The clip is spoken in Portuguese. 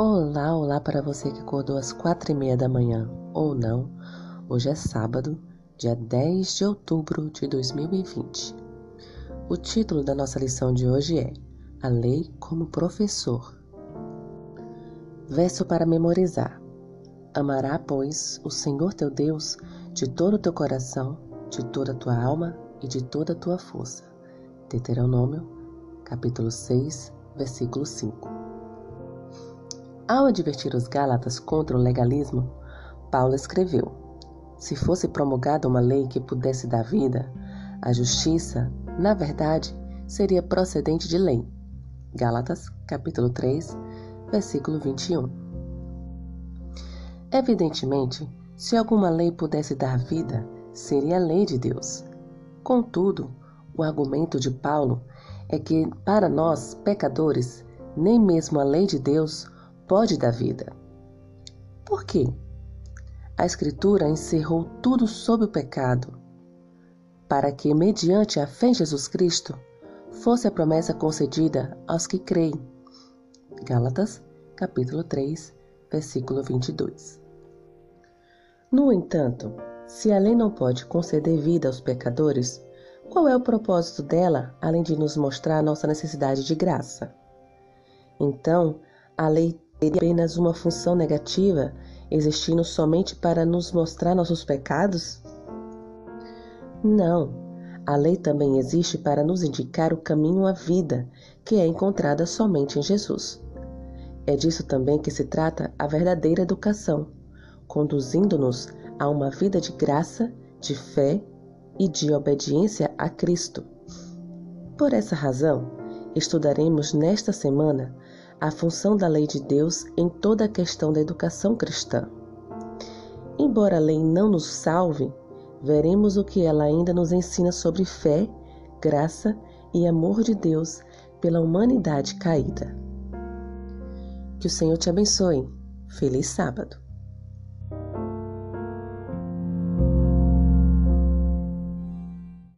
Olá, olá para você que acordou às quatro e meia da manhã ou não. Hoje é sábado, dia 10 de outubro de 2020. O título da nossa lição de hoje é A Lei como Professor. Verso para memorizar. Amará, pois, o Senhor teu Deus de todo o teu coração, de toda a tua alma e de toda a tua força. Deuteronômio, capítulo 6, versículo 5. Ao advertir os Gálatas contra o legalismo, Paulo escreveu: Se fosse promulgada uma lei que pudesse dar vida, a justiça, na verdade, seria procedente de lei. Gálatas, capítulo 3, versículo 21. Evidentemente, se alguma lei pudesse dar vida, seria a lei de Deus. Contudo, o argumento de Paulo é que, para nós, pecadores, nem mesmo a lei de Deus pode dar vida. Por quê? A Escritura encerrou tudo sob o pecado, para que, mediante a fé em Jesus Cristo, fosse a promessa concedida aos que creem. Gálatas, capítulo 3, versículo 22. No entanto, se a lei não pode conceder vida aos pecadores, qual é o propósito dela além de nos mostrar nossa necessidade de graça? Então, a lei teria apenas uma função negativa, existindo somente para nos mostrar nossos pecados? Não. A lei também existe para nos indicar o caminho à vida, que é encontrada somente em Jesus. É disso também que se trata a verdadeira educação, conduzindo-nos a uma vida de graça, de fé e de obediência a Cristo. Por essa razão, estudaremos nesta semana a função da lei de Deus em toda a questão da educação cristã. Embora a lei não nos salve, veremos o que ela ainda nos ensina sobre fé, graça e amor de Deus pela humanidade caída. Que o Senhor te abençoe. Feliz sábado!